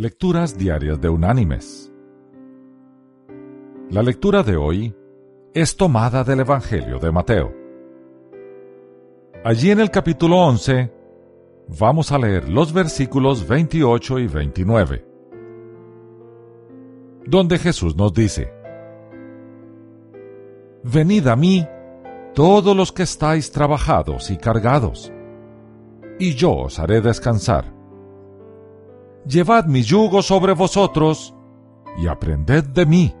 Lecturas Diarias de Unánimes. La lectura de hoy es tomada del Evangelio de Mateo. Allí en el capítulo 11 vamos a leer los versículos 28 y 29, donde Jesús nos dice, Venid a mí todos los que estáis trabajados y cargados, y yo os haré descansar llevad mi yugo sobre vosotros y aprended de mí,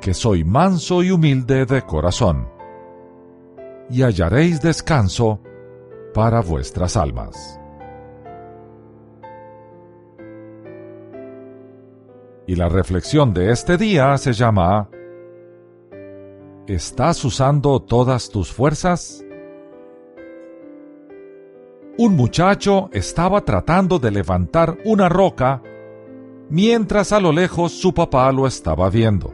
que soy manso y humilde de corazón, y hallaréis descanso para vuestras almas. Y la reflexión de este día se llama ¿Estás usando todas tus fuerzas? Un muchacho estaba tratando de levantar una roca mientras a lo lejos su papá lo estaba viendo.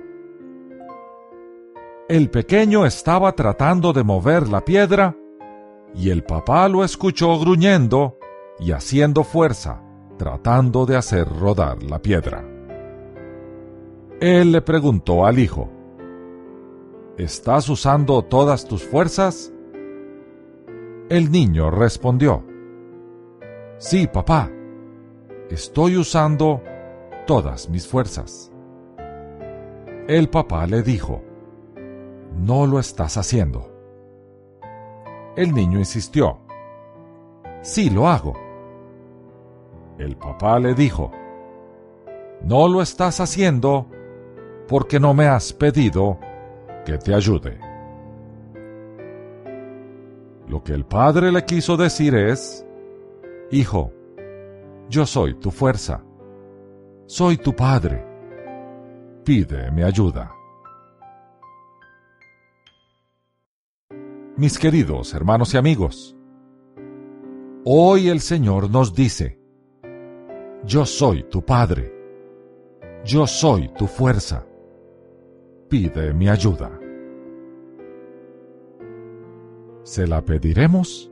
El pequeño estaba tratando de mover la piedra y el papá lo escuchó gruñendo y haciendo fuerza, tratando de hacer rodar la piedra. Él le preguntó al hijo, ¿Estás usando todas tus fuerzas? El niño respondió, Sí, papá, estoy usando todas mis fuerzas. El papá le dijo, No lo estás haciendo. El niño insistió, Sí lo hago. El papá le dijo, No lo estás haciendo porque no me has pedido que te ayude. Lo que el padre le quiso decir es, Hijo, yo soy tu fuerza, soy tu Padre, pide mi ayuda. Mis queridos hermanos y amigos, hoy el Señor nos dice, yo soy tu Padre, yo soy tu fuerza, pide mi ayuda. ¿Se la pediremos?